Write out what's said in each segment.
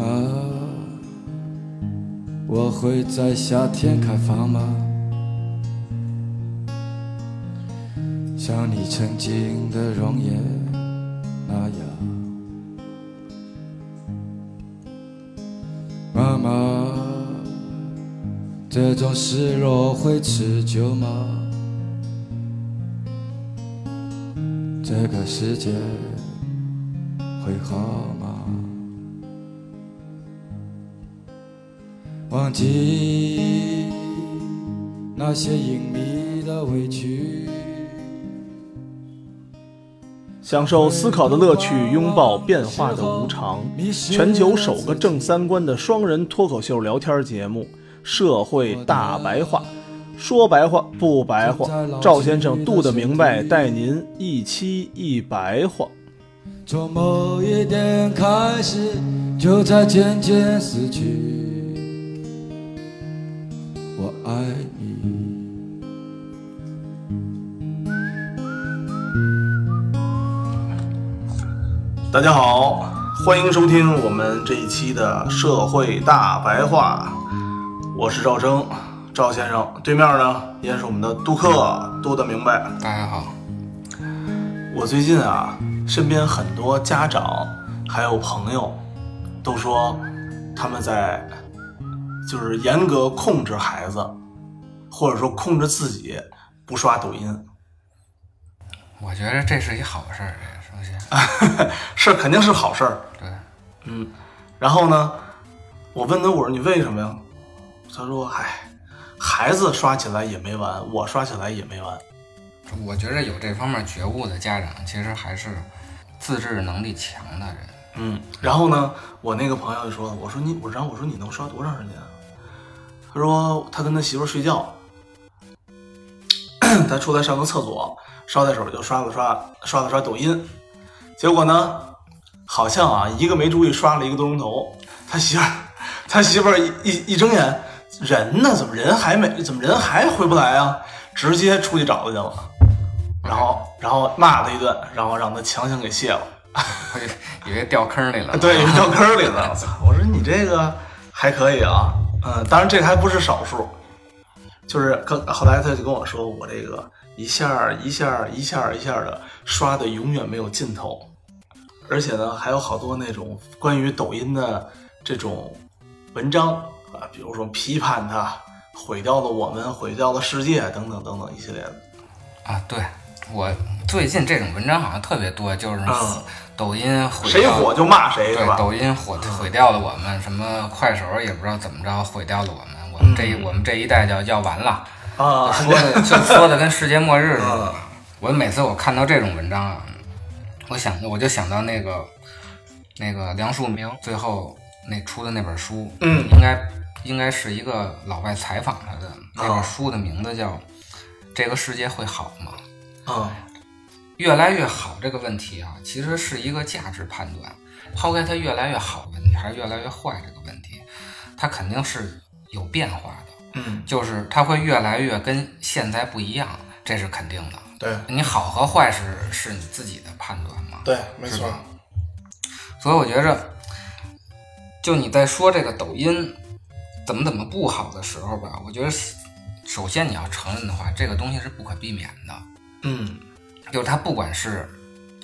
妈，我会在夏天开放吗？像你曾经的容颜那样。妈妈，这种失落会持久吗？这个世界会好那些隐秘的委屈。享受思考的乐趣，拥抱变化的无常。全球首个正三观的双人脱口秀聊天节目《社会大白话》，说白话不白话，赵先生度的明白，带您一期一白话。从某一点开始，就在渐渐死去。大家好，欢迎收听我们这一期的社会大白话，我是赵征，赵先生。对面呢，也是我们的杜克，杜的明白。大家好，我最近啊，身边很多家长还有朋友都说他们在就是严格控制孩子，或者说控制自己不刷抖音。我觉得这是一好事儿，是肯定是好事儿。对，嗯，然后呢，我问他，我说你为什么呀？他说，唉，孩子刷起来也没完，我刷起来也没完。我觉着有这方面觉悟的家长，其实还是自制能力强的人。嗯，然后呢，我那个朋友就说，我说你，我然后我说你能刷多长时间啊？他说他跟他媳妇儿睡觉，他出来上个厕所，捎带手就刷了刷刷了刷抖音，结果呢，好像啊一个没注意刷了一个多钟头，他媳妇儿 他媳妇儿一一一睁眼，人呢？怎么人还没？怎么人还回不来啊？直接出去找他去了，然后然后骂他一顿，然后让他强行给卸了。以以为掉坑里了。对，掉坑里了。我操！我说你这个还可以啊，嗯，当然这个还不是少数，就是刚后来他就跟我说，我这个一下一下一下一下的刷的永远没有尽头，而且呢还有好多那种关于抖音的这种文章啊，比如说批判它毁掉了我们，毁掉了世界等等等等一系列的。啊，对我最近这种文章好像特别多，就是嗯抖音毁谁火就骂谁，对是吧？抖音火毁掉了我们，什么快手也不知道怎么着毁掉了我们。我们这一我们这一代叫要完了，啊，说的就说的跟世界末日似的嗯。我每次我看到这种文章啊，我想我就想到那个那个梁漱溟最后那出的那本书，嗯应该应该是一个老外采访他的那哦本书的名字叫《这个世界会好吗》。嗯越来越好这个问题啊，其实是一个价值判断。抛开它越来越好的问题，还是越来越坏这个问题，它肯定是有变化的。嗯，就是它会越来越跟现在不一样，这是肯定的。对你好和坏是是你自己的判断嘛？对，没错。所以我觉着，就你在说这个抖音怎么怎么不好的时候吧，我觉得首先你要承认的话，这个东西是不可避免的。嗯就是它不管是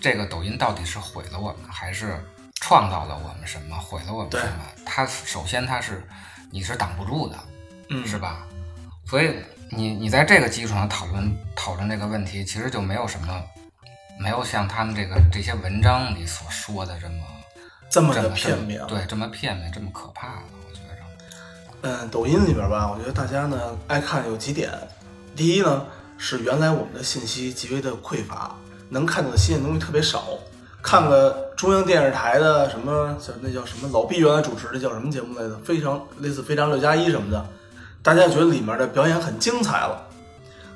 这个抖音到底是毁了我们，还是创造了我们什么，毁了我们什么，它首先它是你是挡不住的，嗯，是吧？所以你你在这个基础上讨论讨论这个问题，其实就没有什么，没有像他们这个这些文章里所说的这么这么的片面。对，这么片面，这么可怕的，我觉着。嗯，抖音里边吧，我觉得大家呢爱看有几点。第一呢，是原来我们的信息极为的匮乏，能看到的新鲜东西特别少。看了中央电视台的什么叫那叫什么老毕原来主持的叫什么节目来着？非常类似《非常六加一》什么的，大家觉得里面的表演很精彩了。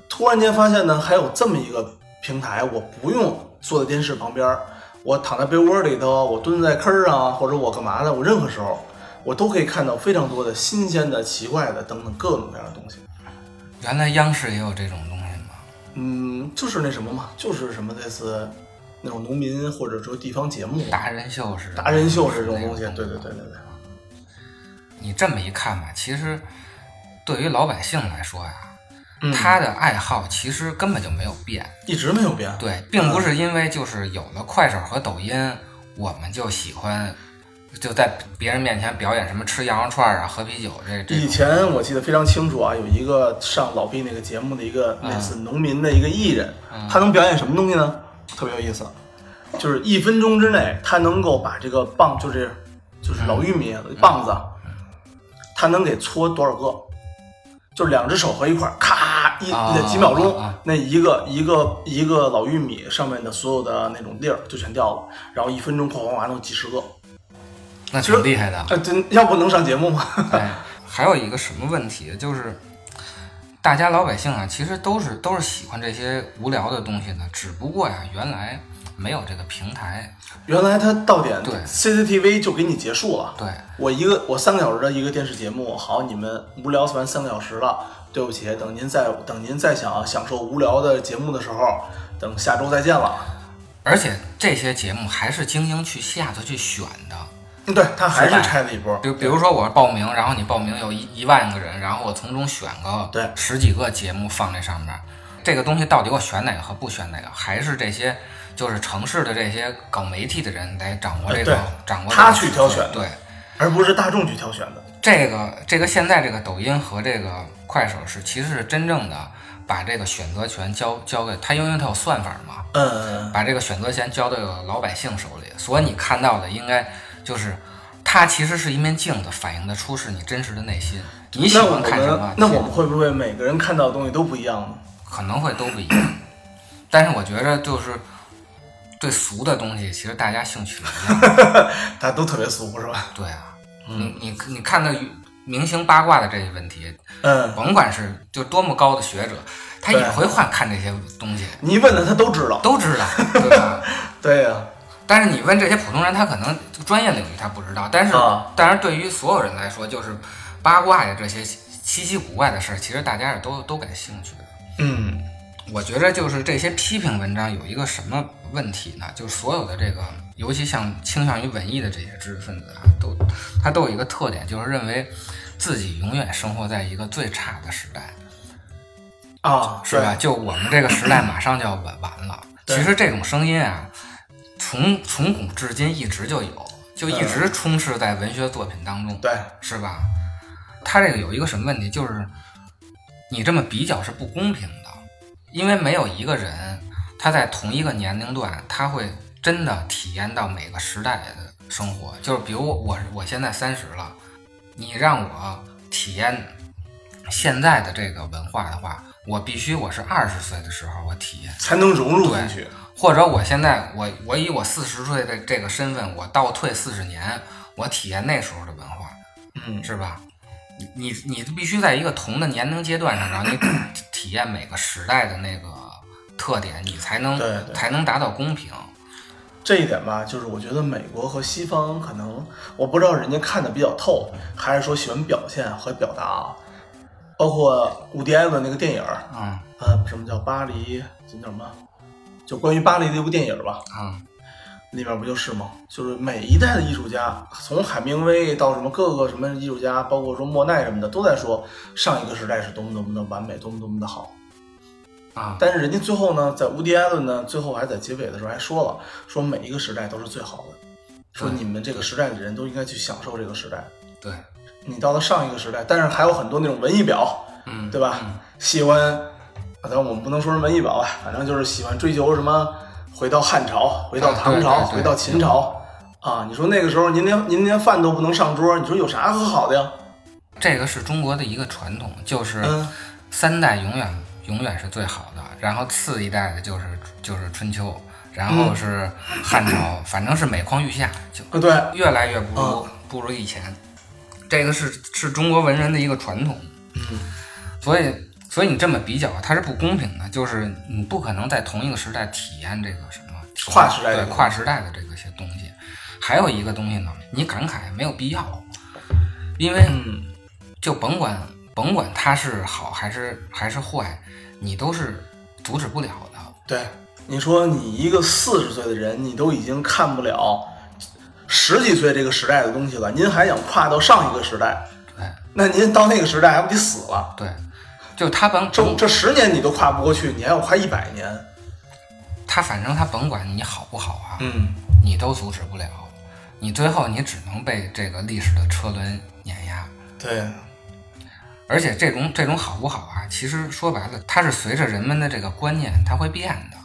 突然间发现呢，还有这么一个平台，我不用坐在电视旁边儿，我躺在被窝里头，我蹲在坑儿上，或者我干嘛的，我任何时候我都可以看到非常多的新鲜的、奇怪的等等各种各样的东西。原来央视也有这种东西吗？嗯，就是那什么嘛，就是什么类似那种农民或者说地方节目、达人秀是达人秀是这种东西。对对对对对。你这么一看吧，其实对于老百姓来说呀，嗯他的爱好其实根本就没有变。一直没有变。对，并不是因为就是有了快手和抖音，我们就喜欢就在别人面前表演什么吃羊肉串啊、喝啤酒这这以。前我记得非常清楚啊，有一个上老毕那个节目的一个类似农民的一个艺人，他能表演什么东西呢？特别有意思，就是一分钟之内，他能够把这个棒，就是就是老玉米棒子，他能给搓多少个？就是两只手合一块儿，咔一啊那几秒钟那一个一个一个老玉米上面的所有的那种粒儿就全掉了，然后一分钟哗哗哗弄几十个，那挺厉害的。呃，真要不能上节目吗？哎，还有一个什么问题，就是大家老百姓啊，其实都是都是喜欢这些无聊的东西的，只不过呀，原来没有这个平台。原来他到点对 CCTV 就给你结束了。对，我一个我三个小时的一个电视节目，好，你们无聊完三个小时了，对不起，等您再等您再想享受无聊的节目的时候，等下周再见了。而且这些节目还是精英去下头去选的。嗯对他还是拆了一波。比比如说我报名，然后你报名有一一万个人，然后我从中选个对十几个节目放这上面，这个东西到底我选哪个和不选哪个，还是这些就是城市的这些搞媒体的人来掌握这个、掌握这个他去挑选的对。而不是大众去挑选的。这个这个现在这个抖音和这个快手是其实是真正的把这个选择权交交给他，因为他有算法嘛，嗯，把这个选择权交到老百姓手里，所以你看到的应该就是它其实是一面镜子，反映的出是你真实的内心。你喜欢看什么们？那我们会不会每个人看到的东西都不一样呢？可能会都不一样，但是我觉着就是对俗的东西，其实大家兴趣一样。大家都特别俗是吧？对啊，你你你看到明星八卦的这些问题，嗯，甭管是就多么高的学者，他也会换看这些东西，你一问的，他都知道。都知道，对吧？对呀、但是你问这些普通人，他可能专业领域他不知道，但是、啊但是对于所有人来说，就是八卦呀这些稀奇古怪的事儿，其实大家也都都感兴趣的。嗯，我觉得就是这些批评文章有一个什么问题呢？就是所有的这个，尤其像倾向于文艺的这些知识分子啊，都他都有一个特点，就是认为自己永远生活在一个最差的时代。啊，是吧？就我们这个时代马上就要完完了。其实这种声音啊，从从古至今一直就有，就一直充斥在文学作品当中，对，是吧？他这个有一个什么问题，就是你这么比较是不公平的，因为没有一个人他在同一个年龄段，他会真的体验到每个时代的生活。就是比如我我现在三十了，你让我体验现在的这个文化的话，我必须我是二十岁的时候我体验，才能融入进去。或者我现在我我以我四十岁的这个身份，我倒退四十年，我体验那时候的文化，嗯，是吧？你你你必须在一个同的年龄阶段上，然后你体验每个时代的那个特点，你才能对对才能达到公平。这一点吧，就是我觉得美国和西方可能，我不知道人家看的比较透，还是说喜欢表现和表达啊。包括伍迪·艾伦那个电影儿，嗯呃，什么叫巴黎？这叫什么？就关于巴黎的一部电影儿吧，嗯，里面不就是吗？就是每一代的艺术家，从海明威到什么各个什么艺术家，包括说莫奈什么的，都在说上一个时代是多么多么的完美，多么多么的好。啊，但是人家最后呢，在乌迪·艾伦呢，最后还在结尾的时候还说了，说每一个时代都是最好的，说你们这个时代的人都应该去享受这个时代。对，你到了上一个时代，但是还有很多那种文艺婊，嗯，对吧？喜欢，啊当然我们不能说是文艺婊吧，反正就是喜欢追求什么回到汉朝，回到唐朝，回到秦朝。啊！你说那个时候您连您连饭都不能上桌，你说有啥可好的呀？这个是中国的一个传统，就是嗯。三代永远永远是最好的，然后次一代的就是就是春秋，然后是汉朝，反正是每况愈下，就啊，对，越来越不如、不如以前。这个是是中国文人的一个传统，嗯，所以所以你这么比较，它是不公平的，就是你不可能在同一个时代体验这个什么跨时代的对跨时代的这个些东西。还有一个东西呢，你感慨没有必要，因为嗯，就甭管甭管它是好还是还是坏，你都是阻止不了的。对，你说你一个四十岁的人，你都已经看不了十几岁这个时代的东西了，您还想跨到上一个时代，对那您到那个时代还不得死了？对，就他甭这这十年你都跨不过去，你还要跨一百年？他反正他甭管你好不好啊，嗯，你都阻止不了，你最后你只能被这个历史的车轮碾压。对，而且这种这种好不好啊，其实说白了，它是随着人们的这个观念，它会变的。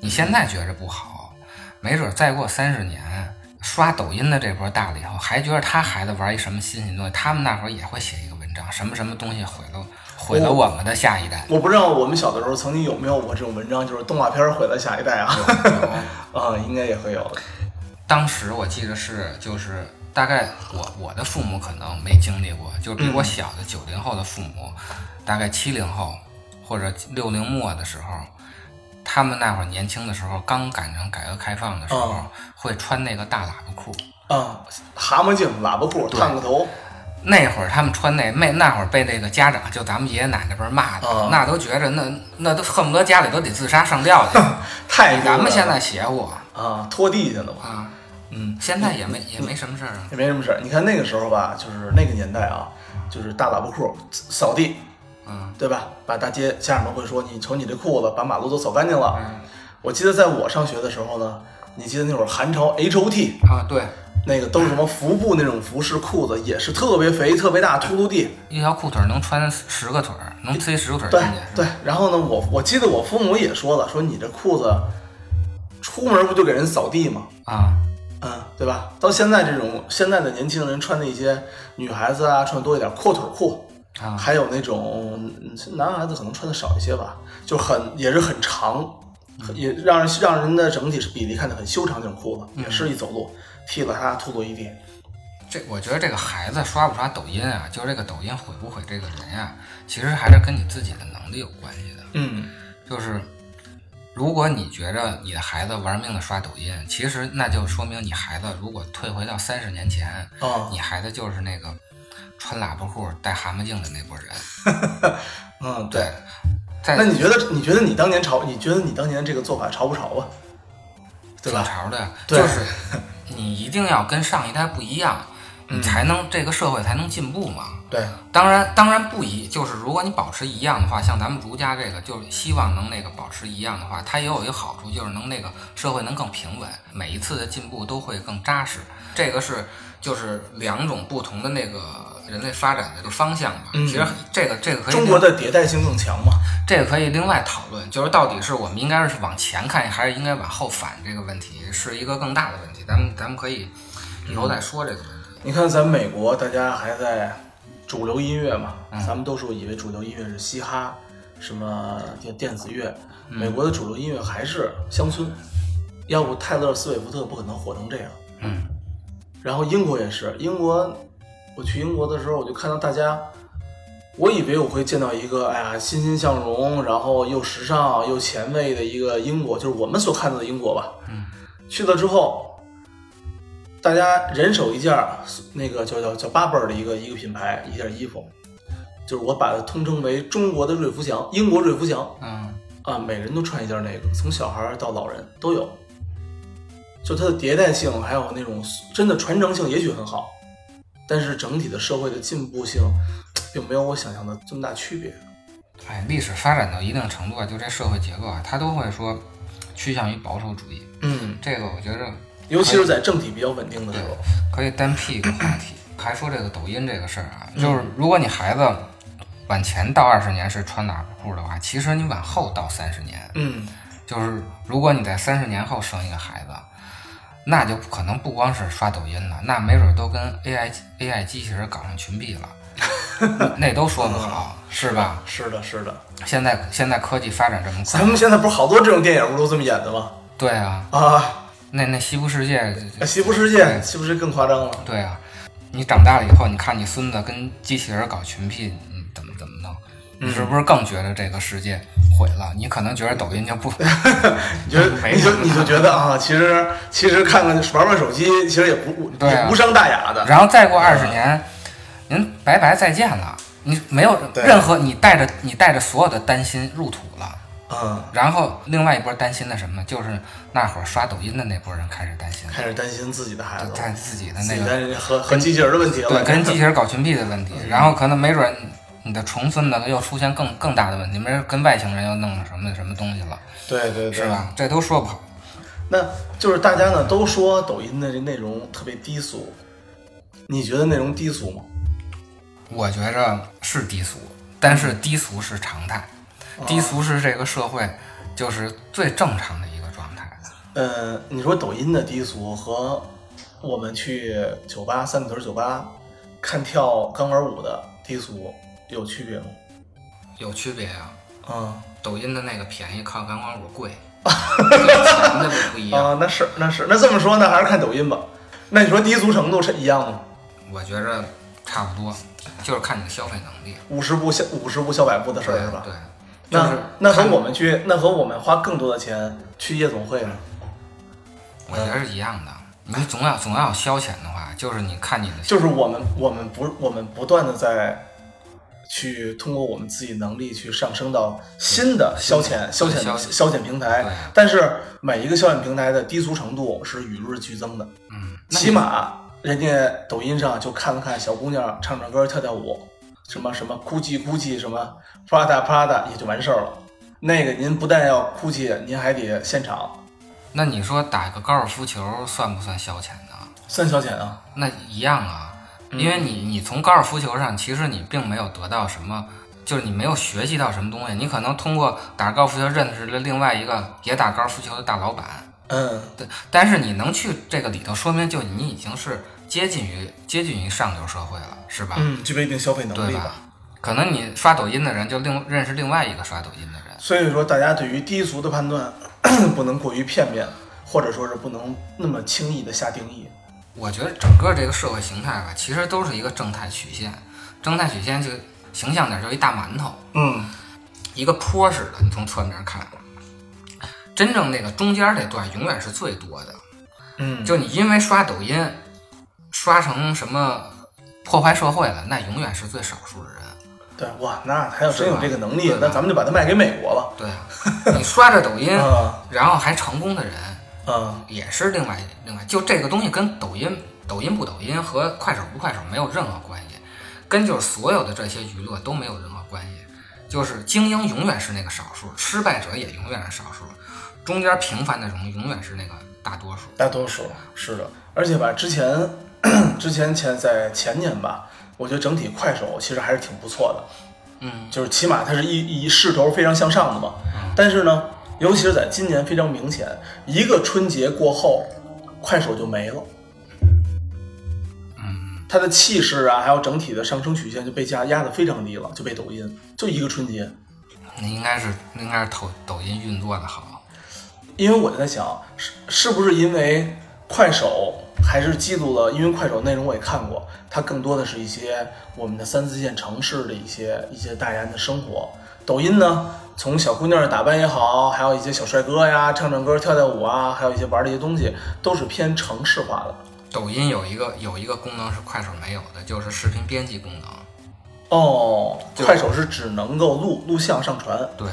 你现在觉着不好，没准再过三十年，刷抖音的这波大了以后，还觉得他孩子玩一什么新鲜东西，他们那会儿也会写一个文章，什么什么东西毁了毁了我们的下一代。我不知道我们小的时候曾经有没有我这种文章，就是动画片毁了下一代啊？啊，应该也会有。当时我记得是就是大概我我的父母可能没经历过，就比我小的九零后的父母，大概七零后或者六零末的时候。他们那会儿年轻的时候，刚赶上改革开放的时候，会穿那个大喇叭裤。啊，蛤蟆镜、喇叭裤、探个头。那会儿他们穿那那那会儿被那个家长，就咱们爷爷奶奶辈骂的，那都觉着那那都恨不得家里都得自杀上吊去。太咱们现在邪乎啊，拖地去了嘛。啊，嗯，现在也没也没什么事儿啊，也没什么事儿。你看那个时候吧，就是那个年代啊，就是大喇叭裤扫地。嗯，对吧？把大街家长们会说：“你瞅你这裤子，把马路都扫干净了。”嗯，我记得在我上学的时候呢，你记得那会儿韩潮 H O T 啊，对，那个都是什么服部那种服饰裤子，也是特别肥、特别大，秃噜地，一条裤腿能穿十个腿儿，能塞十个腿儿对进去。对，然后呢，我我记得我父母也说了，说你这裤子出门不就给人扫地吗？啊，嗯，对吧？到现在这种现在的年轻人穿的一些女孩子啊，穿多一点阔腿裤。啊，还有那种男孩子可能穿的少一些吧，就很也是很长，也让人让人的整体是比例看着很修长那种裤子，也是一走路踢了他吐了一地。这我觉得这个孩子刷不刷抖音啊，就这个抖音毁不毁这个人呀，其实还是跟你自己的能力有关系的。嗯，就是如果你觉着你的孩子玩命的刷抖音，其实那就说明你孩子如果退回到三十年前，啊，你孩子就是那个。穿喇叭裤、戴蛤蟆镜的那波人，嗯，对。那你觉得？你觉得你当年潮？你觉得你当年这个做法潮不潮啊？对吧？潮的，对，就是你一定要跟上一代不一样，你才能这个社会才能进步嘛。对，当然，当然不一，就是如果你保持一样的话，像咱们儒家这个，就是希望能那个保持一样的话，它也有一个好处，就是能那个社会能更平稳，每一次的进步都会更扎实。这个是就是两种不同的那个。人类发展的个方向吧，其实这个这个可以中国的迭代性更强嘛？这个可以另外讨论，就是到底是我们应该是往前看，还是应该往后反？这个问题是一个更大的问题，咱们咱们可以以后再说这个问题。你看，咱美国大家还在主流音乐嘛？咱们都是以为主流音乐是嘻哈，什么电电子乐。美国的主流音乐还是乡村，要不泰勒·斯威夫特不可能火成这样。嗯。然后英国也是，英国。我去英国的时候，我就看到大家，我以为我会见到一个哎呀欣欣向荣，然后又时尚又前卫的一个英国，就是我们所看到的英国吧。嗯。去了之后，大家人手一件那个叫叫叫 Burberry 的一个一个品牌一件衣服，就是我把它通称为中国的瑞福祥，英国瑞福祥。嗯。啊，每人都穿一件那个，从小孩到老人都有。就它的迭代性，还有那种真的传承性，也许很好。但是整体的社会的进步性，并没有我想象的这么大区别。哎，历史发展到一定程度啊，就这社会结构啊，它都会说趋向于保守主义。嗯，这个我觉着，尤其是在政体比较稳定的时候，可以单辟一个话题。还说这个抖音这个事儿啊，就是如果你孩子往前到二十年是穿喇叭裤的话，其实你往后到三十年，嗯，就是如果你在三十年后生一个孩子。那就可能不光是刷抖音了，那没准都跟 AI AI 机器人搞上群币了，那都说不好，是吧？是的，是的。现在现在科技发展这么快，咱们现在不是好多这种电影不都这么演的吗？对啊，啊，那那西部世界，西部世界西部世界更夸张了。对啊，你长大了以后，你看你孙子跟机器人搞群闭，嗯，怎么怎么弄？你是不是更觉得这个世界？毁了，你可能觉得抖音就不，你觉得你就 你就觉得啊，其实其实看看玩玩手机，其实也不对无伤大雅的。然后再过二十年，您拜拜再见了，你没有任何你带着你带着所有的担心入土了，嗯，然后另外一波担心的什么，就是那会儿刷抖音的那波人开始担心，开始担心自己的孩子自己的那个的和和机器人的问题了，对，跟机器人搞群 P 的问题，嗯。然后可能没准你的重孙子又出现更更大的问题，没人跟外星人又弄了什么什么东西了，对对对，是？吧？这都说不好。那就是大家呢都说抖音的这内容特别低俗，你觉得内容低俗吗？我觉着是低俗，但是低俗是常态，哦低俗是这个社会就是最正常的一个状态。呃，你说抖音的低俗和我们去酒吧三里屯酒吧看跳钢管舞的低俗有区别吗？有区别啊，啊抖音的那个便宜，靠钢管舞贵，这个钱的不不一样。啊，那是那是，那这么说那还是看抖音吧。那你说低俗程度是一样吗？我觉着差不多，就是看你的消费能力。五十步笑五十步笑百步的事儿是吧？对，那、就是那和我们去，那和我们花更多的钱去夜总会呢？我觉得是一样的。你总要总要有消遣的话，就是你看你的就是我们我们不我们不断的在去通过我们自己能力去上升到新的消遣消遣消消遣平台，但是每一个消遣平台的低俗程度是与日俱增的。嗯，起码人家抖音上就看了看小姑娘唱唱歌跳跳舞，什么什么 GUCCI GUCCI 什么 Prada Prada 也就完事儿了。那个您不但要 GUCCI，您还得现场那你说打个高尔夫球算不算消遣呢？算消遣啊。那一样啊，嗯因为你你从高尔夫球上，其实你并没有得到什么，就是你没有学习到什么东西。你可能通过打高尔夫球认识了另外一个也打高尔夫球的大老板，嗯，对，但是你能去这个里头，说明就你已经是接近于接近于上流社会了，是吧？嗯，具备一定消费能力对吧？可能你刷抖音的人就另认识另外一个刷抖音的人，所以说，大家对于低俗的判断 不能过于片面，或者说是不能那么轻易的下定义。我觉得整个这个社会形态吧，其实都是一个正态曲线。正态曲线就形象点，就一大馒头，嗯一个坡似的。你从侧面看，真正那个中间那段永远是最多的。嗯，就你因为刷抖音刷成什么破坏社会了，那永远是最少数的人。对哇，那他要真有这个能力那咱们就把它卖给美国了。对啊，你刷着抖音，嗯然后还成功的人，嗯也是另外另外，就这个东西跟抖音、抖音不抖音和快手不快手没有任何关系，跟就是所有的这些娱乐都没有任何关系。就是精英永远是那个少数，失败者也永远是少数，中间平凡的人永远是那个大多数。大多数是的，而且吧，之前 之前前在前年吧，我觉得整体快手其实还是挺不错的，嗯，就是起码它是一一势头非常向上的嘛。但是呢，尤其是在今年非常明显，一个春节过后，快手就没了。嗯，它的气势啊，还有整体的上升曲线就被压压得非常低了，就被抖音就一个春节。那应该是应该是抖抖音运作的好。因为我在想，是是不是因为快手还是记录了？因为快手内容我也看过，它更多的是一些我们的三四线城市的一些一些大家的生活。抖音呢，从小姑娘的打扮也好，还有一些小帅哥呀，唱唱歌、跳跳舞啊，还有一些玩的一些东西，都是偏城市化的。抖音有一个有一个功能是快手没有的，就是视频编辑功能。哦，快手是只能够录录像上传。对，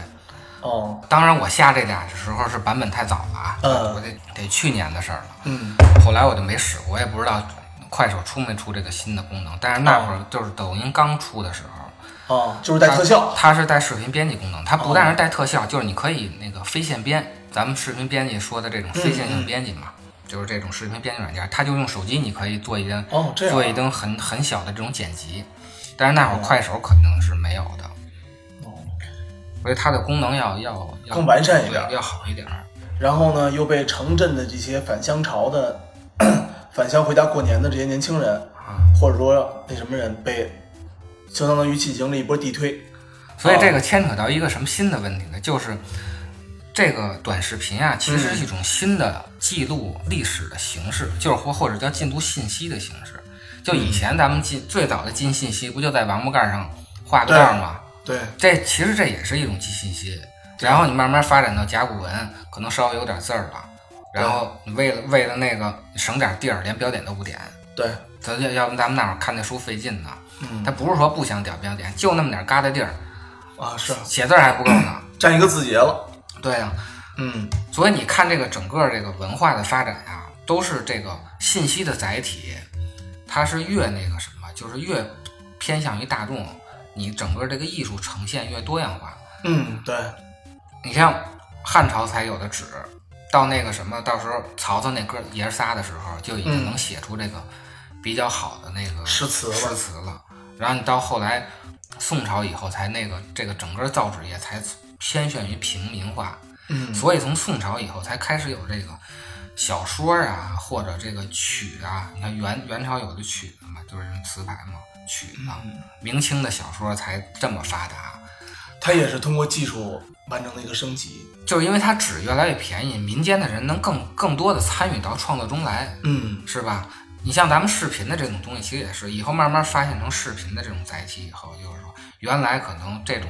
哦，当然我下这俩的时候是版本太早了啊，嗯我得得去年的事儿了。嗯，后来我就没使过，我也不知道快手出没出这个新的功能。但是那会儿就是抖音刚出的时候，哦，就是带特效。它，它是带视频编辑功能，它不但是带特效，就是你可以那个非线编，咱们视频编辑说的这种非线性编辑嘛，就是这种视频编辑软件，它就用手机你可以做一个哦这样啊。做一灯很很小的这种剪辑，但是那会儿快手肯定是没有的，哦。所以它的功能要要要更完善一点对要好一点儿。然后呢，又被城镇的这些返乡潮的 返乡回家过年的这些年轻人，啊。或者说那什么人被，相当于进行了一波地推。所以这个牵扯到一个什么新的问题呢？就是这个短视频啊，其实是一种新的记录历史的形式，就是或或者叫进读信息的形式。就以前咱们进最早的进信息，不就在王八盖上画个道吗？对，这其实这也是一种记信息。然后你慢慢发展到甲骨文，可能稍微有点字儿了。然后你为了为了那个省点地儿，连标点都不点。对，咱要要不咱们那会儿看那书费劲呢。嗯他不是说不想点标点，就那么点疙瘩地儿，啊是写字儿还不够呢。占一个字节了。对呀、嗯所以你看这个整个这个文化的发展呀、都是这个信息的载体，它是越那个什么，就是越偏向于大众，你整个这个艺术呈现越多样化。嗯，对，你像汉朝才有的纸，到那个什么，到时候曹操那哥爷仨的时候，就已经嗯能写出这个比较好的那个诗词了诗词了。然后你到后来宋朝以后，才那个这个整个造纸业才偏向于平民化。嗯所以从宋朝以后才开始有这个小说啊，或者这个曲啊。你看元元朝有的曲子嘛，就是词牌嘛，曲子。明清的小说才这么发达，它也是通过技术完成的一个升级。就是因为它纸越来越便宜，民间的人能更更多的参与到创作中来，嗯是吧？你像咱们视频的这种东西，其实也是以后慢慢发现成视频的这种载体以后，就是说原来可能这种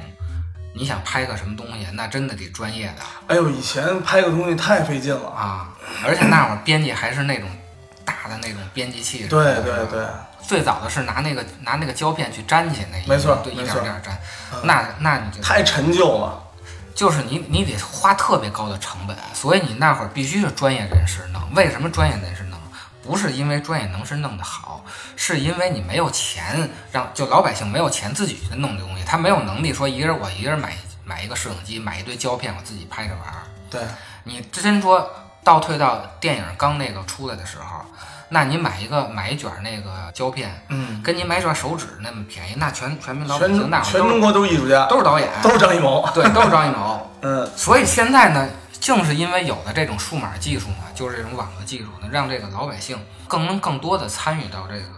你想拍个什么东西，那真的得专业的。哎呦，以前拍个东西太费劲了。啊，而且那会儿编辑还是那种大的那种编辑器，对对对，最早的是拿那个拿那个胶片去粘去那一没错对，一点一点儿粘，那那你就太陈旧了。就是你你得花特别高的成本，所以你那会儿必须是专业人士弄。为什么专业人士弄？不是因为专业人士弄得好，是因为你没有钱让就老百姓没有钱自己去弄这东西，他没有能力说一个人我一个人买买一个摄影机，买一堆胶片，我自己拍着玩儿。对，你真说倒退到电影刚那个出来的时候，那你买一个买一卷那个胶片，嗯，跟你买卷手纸那么便宜，那全全民老百姓全那全中国都是艺术家，都是导演，都是张艺谋。对，都是张艺谋。嗯所以现在呢，正是因为有了这种数码技术呢，就是这种网络技术呢，让这个老百姓更能更多的参与到这个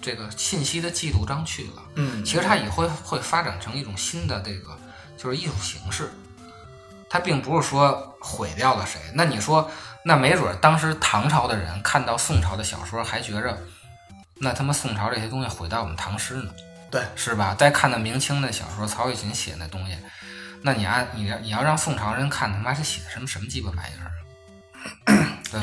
这个信息的记录章去了。嗯，其实它以后会会发展成一种新的这个就是艺术形式，它并不是说毁掉了谁。那你说，那没准儿当时唐朝的人看到宋朝的小说，还觉着那他妈宋朝这些东西毁到我们唐诗呢，对，是吧？再看到明清的小说，曹雪芹写那东西，那你按你你要让宋朝人看，他妈是写的什么什么鸡巴玩意儿？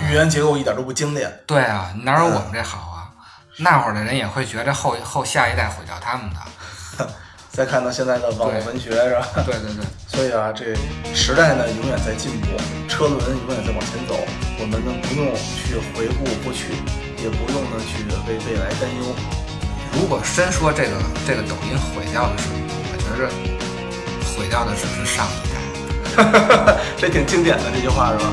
语言结构一点都不精炼。对啊，哪有我们这好啊？那会儿的人也会觉着后后下一代毁掉他们的。再看到现在的网络文学是吧？对对对。所以啊，这时代呢永远在进步，车轮永远在往前走。我们呢不用去回顾过去，也不用呢去为未来担忧。如果真说这个这个抖音毁掉的是，我觉着毁掉的只是上一代。这挺经典的这句话是吧？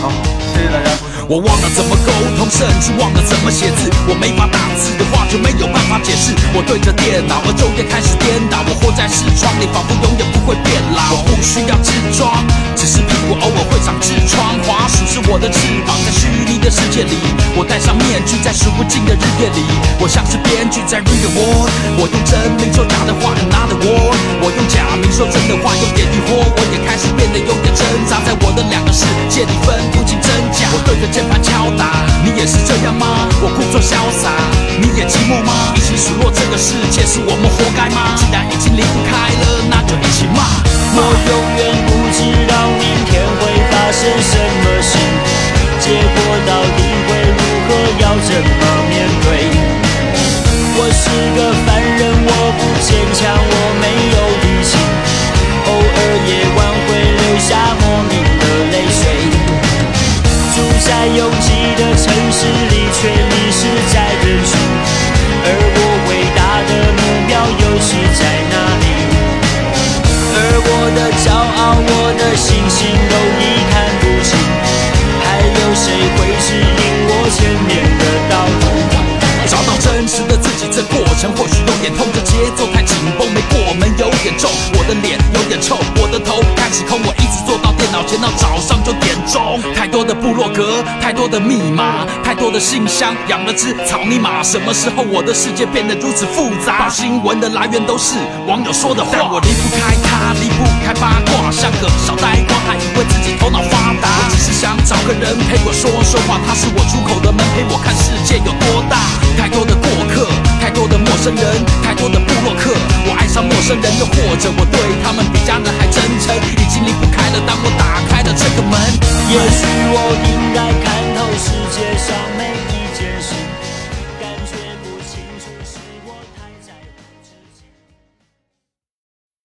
好，谢谢大家。我忘了怎么沟通，甚至忘了怎么写字。我没法打字的话，就没有办法解释。我对着电脑，而昼夜开始颠倒。我活在视窗里，仿佛永远不会变老。我不需要痔疮，只是屁股偶尔会长痔疮。滑鼠是我的翅膀，在虚拟的世界里，我戴上面具，在数不尽的日夜里，我像是编剧在 read word。我用真名说假的话，another word。我用假名说真的话，有点疑惑。我也开始变得有点挣扎，在我的两个世界里分不清真假。我对着键盘敲打，你也是这样吗？我故作潇洒，你也寂寞吗？一起数落这个世界，是我们活该吗？既然已经离不开了，那就一起骂。我永远我的星星都已看不清，还有谁会指引我前面的道路？找到真实的自己，这过程或许有点痛，这节奏太紧绷，没过门有点重，我的脸有点臭，我的头开始空，我一直坐到电脑前到早上九点钟。太多的部落格，太多的密码，太多的信箱，养了只草泥马。什么时候我的世界变得如此复杂？把新闻的来源都是网友说的话，但我离不开他，离不开八卦，像个小呆瓜，还以为自己头脑发达。我只是想找个人陪我说说话，他是我出口的门，陪我看世界有多大。太多的过客，太多的陌生人，太多的布洛克，我爱上陌生人，又或者我对他们比家人还真诚，已经离不开了。当我打开了这个门，也许我应该看透世界上。